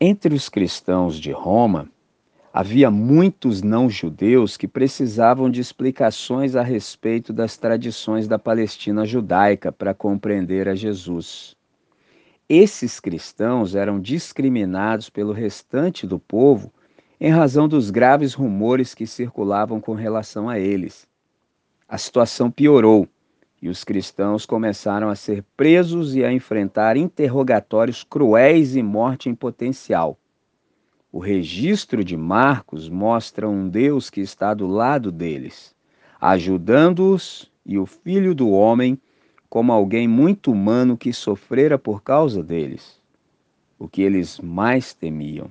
Entre os cristãos de Roma, havia muitos não-judeus que precisavam de explicações a respeito das tradições da Palestina judaica para compreender a Jesus. Esses cristãos eram discriminados pelo restante do povo em razão dos graves rumores que circulavam com relação a eles. A situação piorou e os cristãos começaram a ser presos e a enfrentar interrogatórios cruéis e morte em potencial. O registro de Marcos mostra um Deus que está do lado deles, ajudando-os e o Filho do Homem como alguém muito humano que sofrera por causa deles, o que eles mais temiam.